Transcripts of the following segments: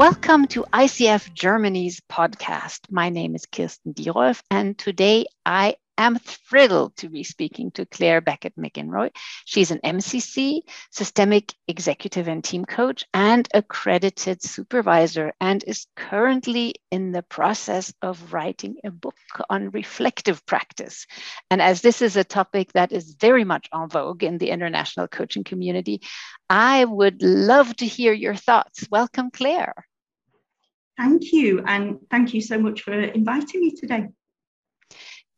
Welcome to ICF Germany's podcast. My name is Kirsten Dierolf, and today I am thrilled to be speaking to Claire Beckett McInroy. She's an MCC, systemic executive and team coach, and accredited supervisor, and is currently in the process of writing a book on reflective practice. And as this is a topic that is very much en vogue in the international coaching community, I would love to hear your thoughts. Welcome, Claire. Thank you. And thank you so much for inviting me today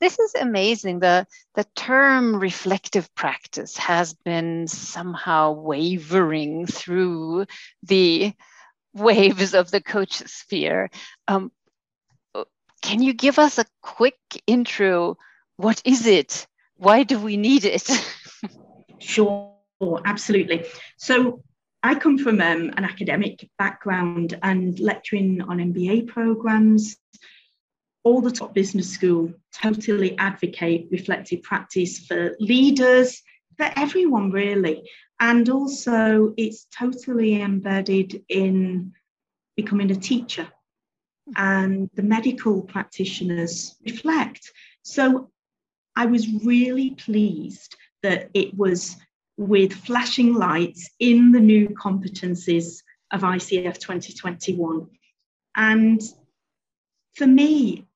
this is amazing. The, the term reflective practice has been somehow wavering through the waves of the coach sphere. Um, can you give us a quick intro? What is it? Why do we need it? sure, absolutely. So, I come from um, an academic background and lecturing on MBA programs, all the top business school totally advocate reflective practice for leaders, for everyone really. And also, it's totally embedded in becoming a teacher. And the medical practitioners reflect. So I was really pleased that it was with flashing lights in the new competencies of ICF 2021. And for me,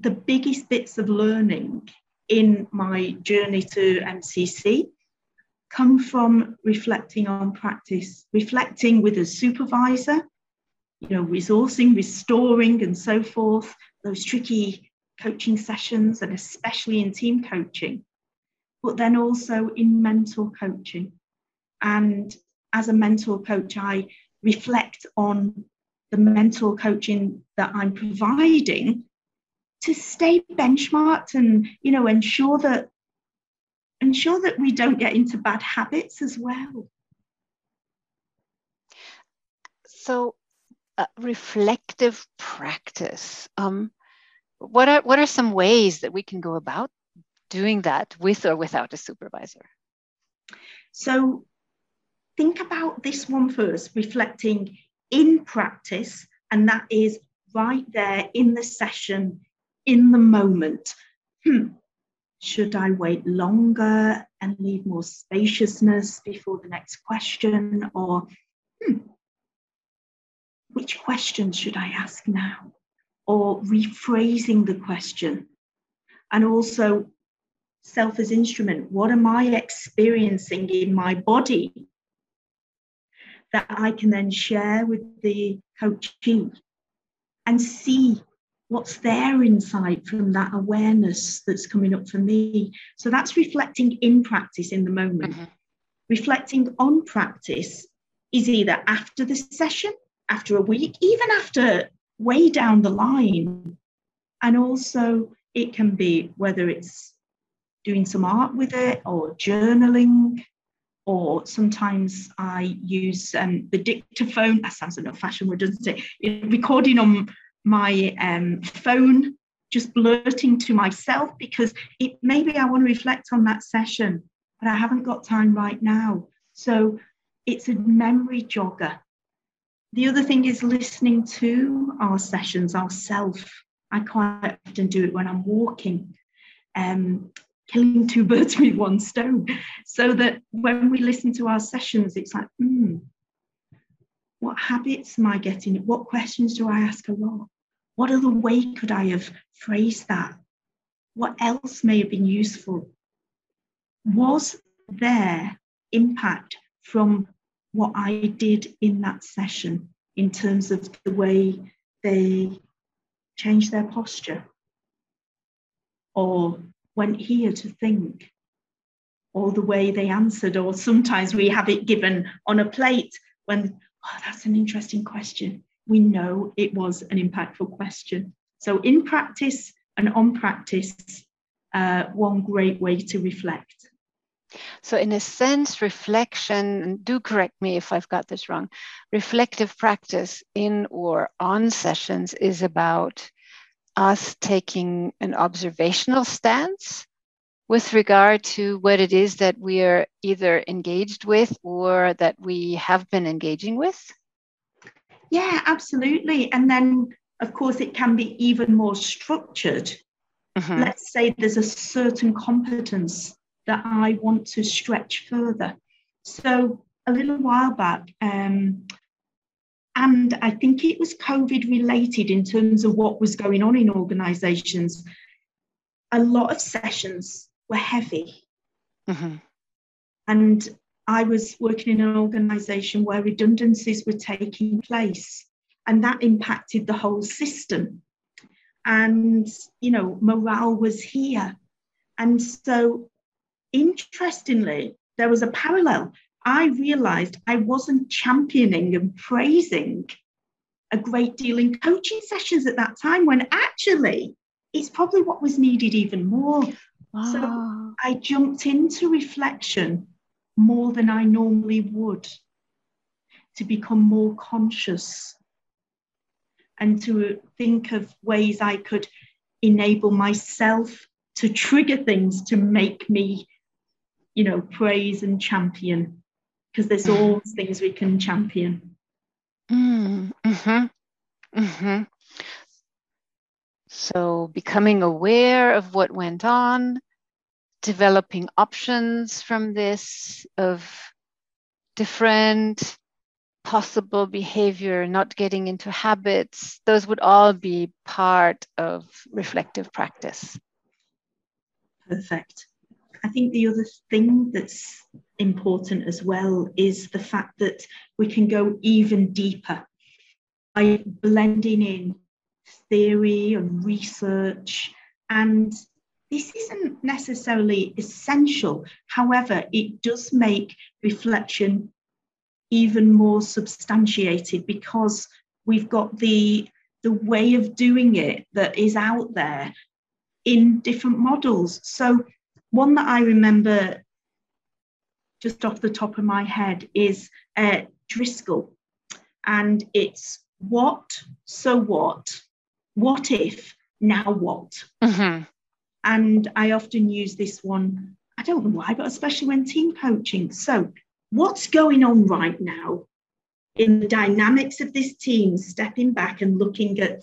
the biggest bits of learning in my journey to MCC come from reflecting on practice, reflecting with a supervisor, you know, resourcing, restoring, and so forth, those tricky coaching sessions, and especially in team coaching, but then also in mentor coaching. And as a mentor coach, I reflect on the mentor coaching that I'm providing to stay benchmarked and you know ensure that ensure that we don't get into bad habits as well so uh, reflective practice um, what are what are some ways that we can go about doing that with or without a supervisor so think about this one first reflecting in practice and that is right there in the session in the moment. Hmm, should I wait longer and leave more spaciousness before the next question? Or hmm, which question should I ask now? Or rephrasing the question. And also, self as instrument. What am I experiencing in my body that I can then share with the coachee and see what's their insight from that awareness that's coming up for me. So that's reflecting in practice in the moment. Mm-hmm. Reflecting on practice is either after the session, after a week, even after way down the line. And also, it can be whether it's doing some art with it or journaling. Or sometimes I use um, the dictaphone. That sounds like a fashion word, doesn't it? Recording on my um, phone, just blurting to myself because it maybe I want to reflect on that session, but I haven't got time right now. So it's a memory jogger. The other thing is listening to our sessions ourselves. I quite often do it when I'm walking, um, killing two birds with one stone. So that when we listen to our sessions, it's like, hmm, what habits am I getting? What questions do I ask a lot? What other way could I have phrased that? What else may have been useful? Was there impact from what I did in that session in terms of the way they changed their posture or went here to think or the way they answered or sometimes we have it given on a plate when oh that's an interesting question we know it was an impactful question. So, in practice and on practice, uh, one great way to reflect. So, in a sense, reflection, and do correct me if I've got this wrong, reflective practice in or on sessions is about us taking an observational stance with regard to what it is that we are either engaged with or that we have been engaging with? Yeah, absolutely. And then, of course, it can be even more structured. Mm-hmm. Let's say there's a certain competence that I want to stretch further. So, a little while back, um, and I think it was COVID related in terms of what was going on in organizations. A lot of sessions were heavy. Mm-hmm. And I was working in an organization where redundancies were taking place, and that impacted the whole system. And, you know, morale was here. And so, interestingly, there was a parallel. I realized I wasn't championing and praising a great deal in coaching sessions at that time when actually it's probably what was needed even more. Wow. So I jumped into reflection more than I normally would to become more conscious and to think of ways I could enable myself to trigger things to make me, you know, praise and champion because there's mm-hmm. all things we can champion. Mm, mm-hmm. Mm-hmm. So becoming aware of what went on, developing options from this of different possible behavior, not getting into habits, those would all be part of reflective practice. Perfect. I think the other thing that's important as well is the fact that we can go even deeper by blending in theory and research and this isn't necessarily essential. However, it does make reflection even more substantiated because we've got the, the way of doing it that is out there in different models. So, one that I remember just off the top of my head is uh, Driscoll, and it's what, so what, what if, now what. Mm-hmm. And I often use this one, I don't know why, but especially when team coaching. So, what's going on right now in the dynamics of this team, stepping back and looking at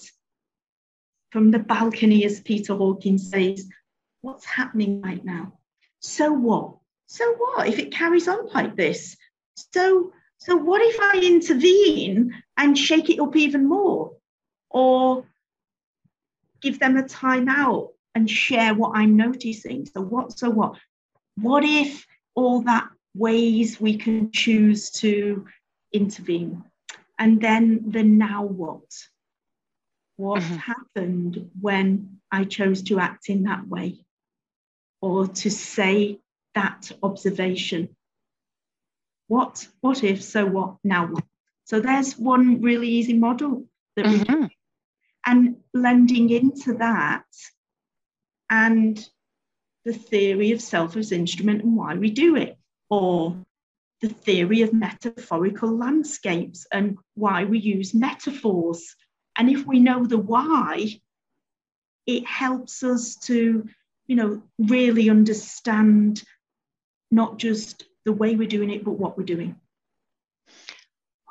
from the balcony, as Peter Hawkins says, what's happening right now? So what? So what if it carries on like this? So so what if I intervene and shake it up even more? Or give them a timeout and share what I'm noticing. So what so what? What if all that ways we can choose to intervene? And then the now what? What mm-hmm. happened when I chose to act in that way? Or to say that observation? What what if, so what, now what? So there's one really easy model that mm-hmm. we and blending into that and the theory of self as instrument and why we do it, or the theory of metaphorical landscapes and why we use metaphors. And if we know the why, it helps us to, you know, really understand not just the way we're doing it, but what we're doing.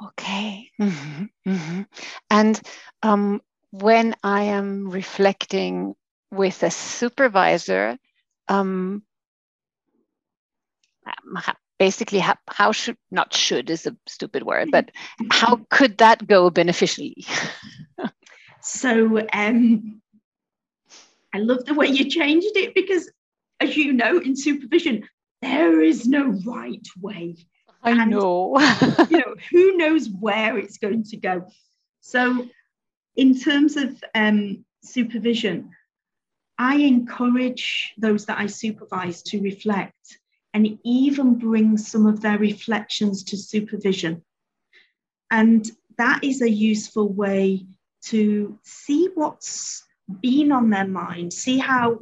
Okay. Mm-hmm. Mm-hmm. And um, when I am reflecting with a supervisor um, basically how, how, should not should is a stupid word but how could that go beneficially so um, i love the way you changed it because as you know in supervision there is no right way i and, know you know who knows where it's going to go so in terms of um, supervision I encourage those that I supervise to reflect and even bring some of their reflections to supervision. And that is a useful way to see what's been on their mind, see how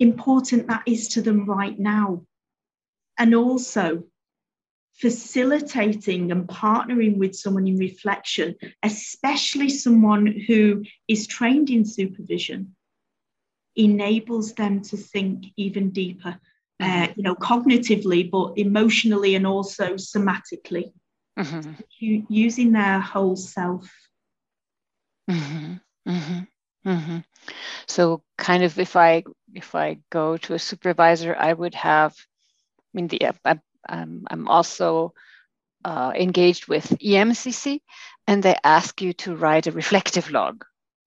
important that is to them right now. And also facilitating and partnering with someone in reflection, especially someone who is trained in supervision enables them to think even deeper, uh, mm-hmm. you know, cognitively, but emotionally and also somatically. mm-hmm. using their whole self. Mm-hmm. Mm-hmm. mm-hmm. So, kind of, if I if I go to a supervisor, I would have. I mean, the I'm, I'm also uh, engaged with EMCC, and they ask you to write a reflective log,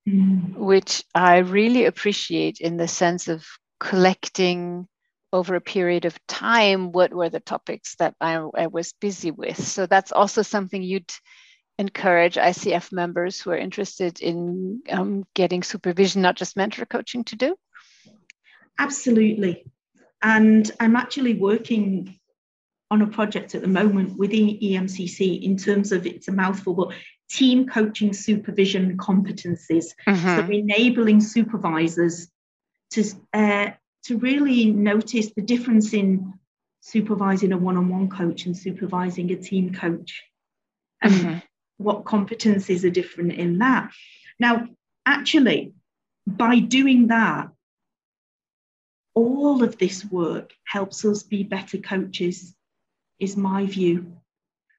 mm. which I really appreciate in the sense of collecting over a period of time what were the topics that I, I was busy with. So that's also something you'd encourage ICF members who are interested in um, getting supervision, not just mentor coaching, to do? Absolutely. And I'm actually working on a project at the moment within EMCC in terms of it's a mouthful, but team coaching supervision competencies. Mm-hmm. So enabling supervisors to uh, to really notice the difference in supervising a one-on-one coach and supervising a team coach and mm-hmm. what competencies are different in that now actually by doing that all of this work helps us be better coaches is my view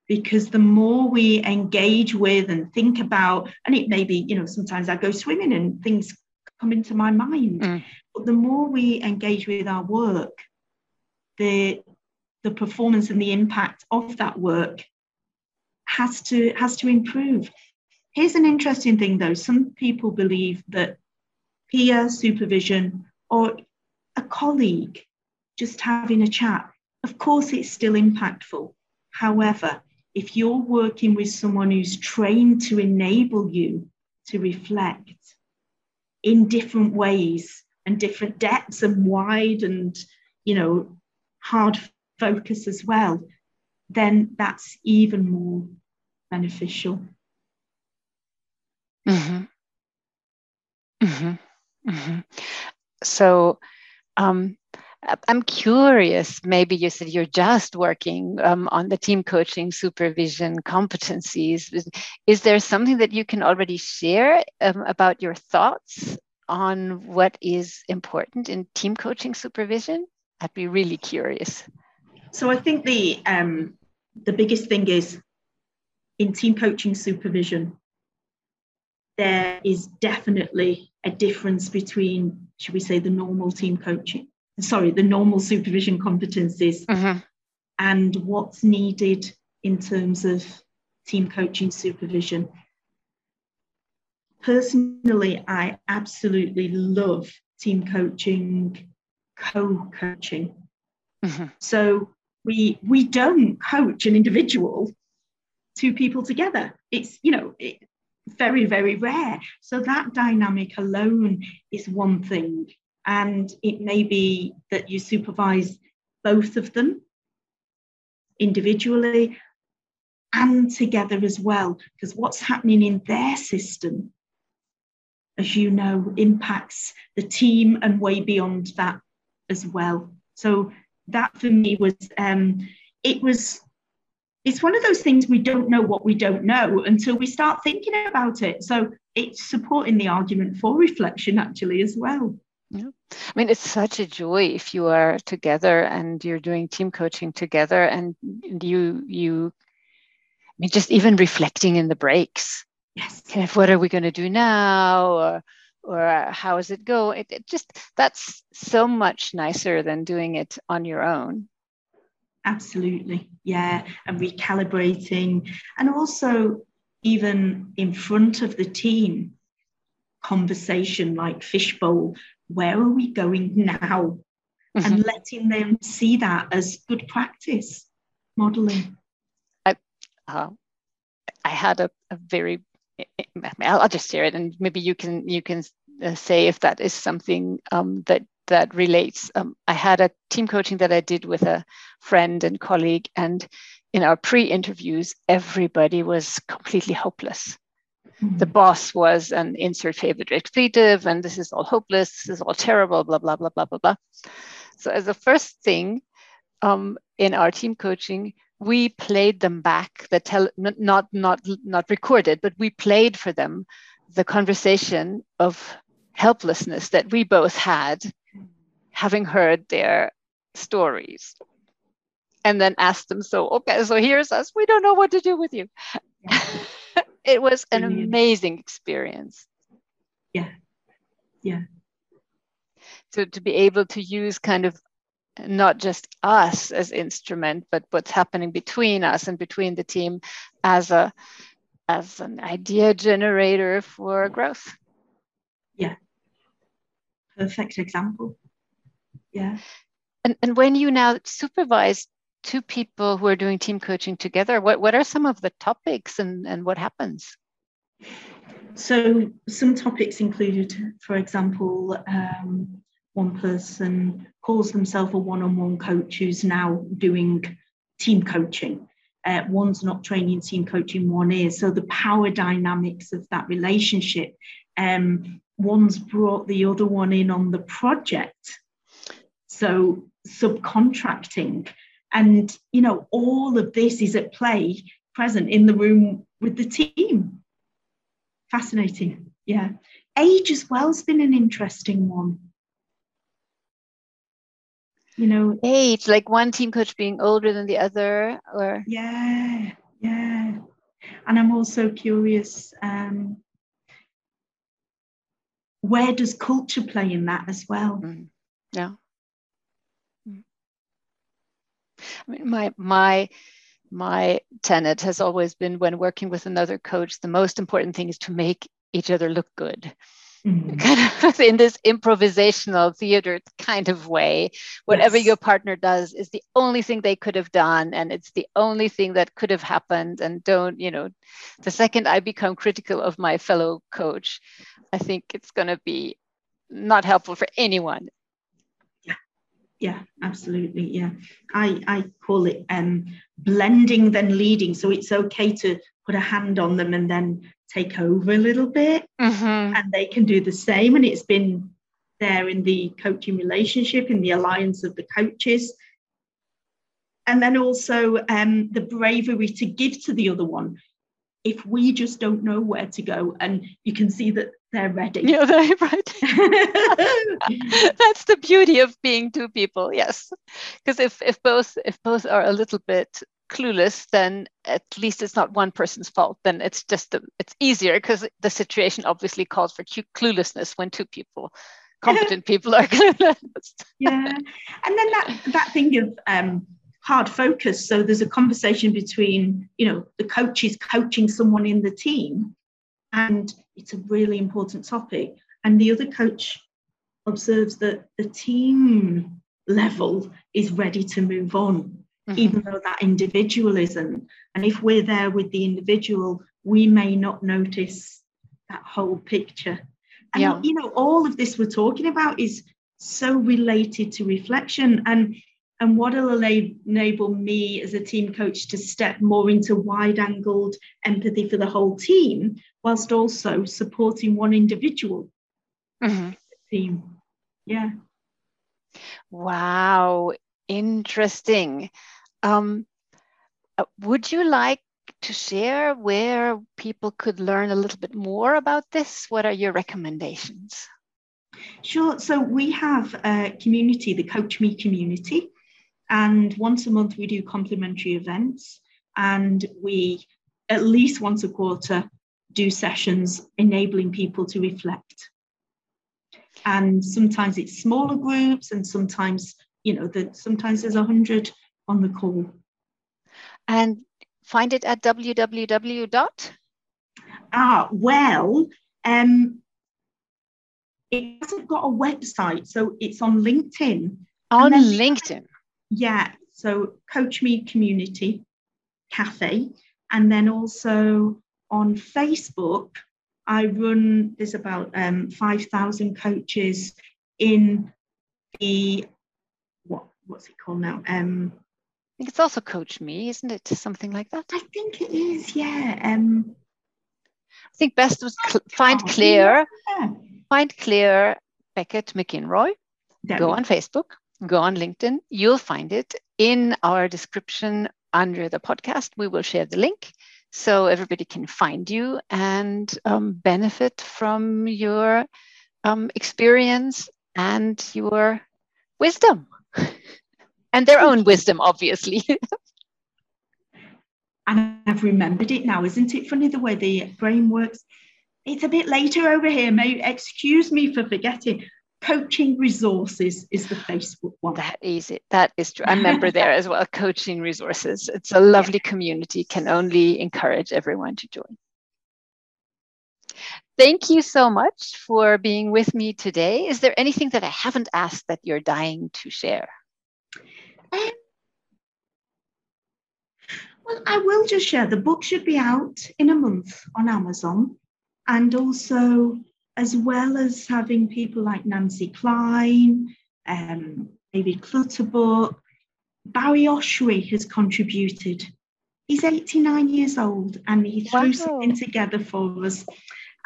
because the more we engage with and think about and it may be you know sometimes i go swimming and things come into my mind mm. But the more we engage with our work, the the performance and the impact of that work has to has to improve. Here's an interesting thing though. Some people believe that peer supervision or a colleague just having a chat, of course it's still impactful. However, if you're working with someone who's trained to enable you to reflect in different ways and different depths and wide and you know hard focus as well then that's even more beneficial mm-hmm. Mm-hmm. Mm-hmm. so um, I'm curious. Maybe you said you're just working um, on the team coaching supervision competencies. Is, there something that you can already share um, about your thoughts on what is important in team coaching supervision? I'd be really curious. So I think the um, the biggest thing is in team coaching supervision, there is definitely a difference between, should we say, the normal team coaching, sorry, the normal supervision competencies mm-hmm. and what's needed in terms of team coaching supervision personally, I absolutely love team coaching, co-coaching. Mm-hmm. So we we don't coach an individual, two people together. It's you know it, very very rare. So that dynamic alone is one thing, and it may be that you supervise both of them individually and together as well because what's happening in their system as you know, impacts the team and way beyond that as well. So that for me was um, it was it's one of those things we don't know what we don't know until we start thinking about it. So it's supporting the argument for reflection actually as well. Yeah. I mean, it's such a joy if you are together and you're doing team coaching together and you you I mean just even reflecting in the breaks yes kind of what are we going to do now or or how is it go it, it just that's so much nicer than doing it on your own absolutely. Yeah and recalibrating and also even in front of the team conversation like fishbowl where are we going now? Mm-hmm. and letting them see that as good practice modeling. I uh, i had a, a very I'll just share it, and maybe you can you can uh, say if that is something um, that that relates. Um, I had a team coaching that I did with a friend and colleague, and in our pre-interviews, everybody was completely hopeless. Mm-hmm. The boss was an insert favorite expletive, and this is all hopeless. This is all terrible. Blah blah blah blah blah blah. So as a first thing um, in our team coaching, we played them back the tel- not not not recorded but we played for them the conversation of helplessness that we both had having heard their stories and then asked them, so, okay, so here's us. We don't know what to do with you. Yeah. it was an amazing experience. Yeah. Yeah. So to be able to use kind of not just us as instrument, but what's happening between us and between the team as a as an idea generator for growth. Yeah. Perfect example. Yeah. And and when you now supervise two people who are doing team coaching together, what, what are some of the topics and, and what happens? So some topics included, for example, um, one person calls themselves a one-on-one coach who's now doing team coaching. Uh, one's not training team coaching, one is. So the power dynamics of that relationship. Um, one's brought the other one in on the project. So subcontracting. And, you know, all of this is at play present in the room with the team. Fascinating. Yeah. Age as well has been an interesting one you know age like one team coach being older than the other or yeah yeah and i'm also curious um where does culture play in that as well mm. yeah mm. I mean my my my tenet has always been when working with another coach the most important thing is to make each other look good mm-hmm. kind of in this improvisational theater kind of way. Whatever yes. your partner does is the only thing they could have done, and it's the only thing that could have happened. And don't, you know, the second I become critical of my fellow coach, I think it's going to be not helpful for anyone. Yeah, absolutely. Yeah, I I call it um, blending then leading. So it's okay to put a hand on them and then take over a little bit mm-hmm. and they can do the same and it's been there in the coaching relationship in the alliance of the coaches and then also um, the bravery to give to the other one if we just don't know where to go and you can see that they're ready yeah they're ready that's the beauty of being two people yes because if if both if both are a little bit clueless, then at least it's not one person's fault. Then it's just it's easier because the situation obviously calls for cluelessness when two people, competent people, are clueless. yeah, and then that that thing of um, hard focus. So there's a conversation between you know the coach is coaching someone in the team, and it's a really important topic, and the other coach observes that the team level is ready to move on mm-hmm. even though that individual isn't. And if we're there with the individual, we may not notice that whole picture. And yeah. you know, all of this we're talking about is so related to reflection and and what will enable me as a team coach to step more into wide angled empathy for the whole team whilst also supporting one individual mm-hmm. team yeah wow interesting um, uh, would you like to share where people could learn a little bit more about this? What are your recommendations? Sure. So we have a community, the Coach Me community, and once a month we do complimentary events, and we at least once a quarter do sessions enabling people to reflect. And sometimes it's smaller groups, and sometimes you know that sometimes there's a hundred on the call. And find it at www. dot. Ah, well, um, it hasn't got a website, so it's on LinkedIn. On LinkedIn. Yeah, so Coach Me Community Cafe, and then also on Facebook. I run. There's about um, five thousand coaches in the what what's it called now? Um, I think it's also Coach Me, isn't it? Something like that. I think it is. Yeah. Um, I think best was cl- find oh, Claire. Yeah. Find Claire Beckett McInroy. Go on Facebook. Go on LinkedIn. You'll find it in our description under the podcast. We will share the link so everybody can find you and um, benefit from your um, experience and your wisdom. and their own wisdom, obviously. and I've remembered it now. Isn't it funny the way the brain works? It's a bit later over here. May excuse me for forgetting. Coaching resources is the Facebook one. That is it. That is true. I remember there as well. Coaching resources. It's a lovely community. Can only encourage everyone to join. Thank you so much for being with me today. Is there anything that I haven't asked that you're dying to share? Um, well, I will just share. The book should be out in a month on Amazon. And also, as well as having people like Nancy Kline, um, David Clutterbuck, Barry Oshry has contributed. He's 89 years old and he threw wow. something together for us.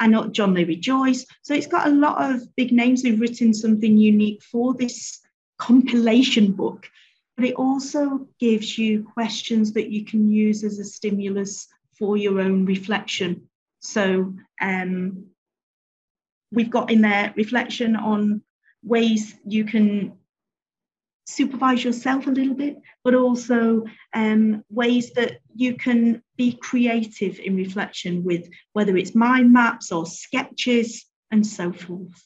And not John Lewis Joyce. So it's got a lot of big names who've written something unique for this compilation book but it also gives you questions that you can use as a stimulus for your own reflection. So um, we've got in there reflection on ways you can supervise yourself a little bit, but also um, ways that you can be creative in reflection with whether it's mind maps or sketches and so forth.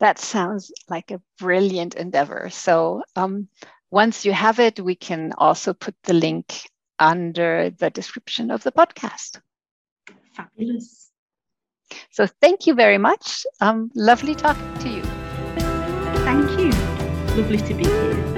That sounds like a brilliant endeavor. So um, once you have it, we can also put the link under the description of the podcast. Fabulous. So thank you very much. Um, lovely talking to you. Thank you. Lovely to be here.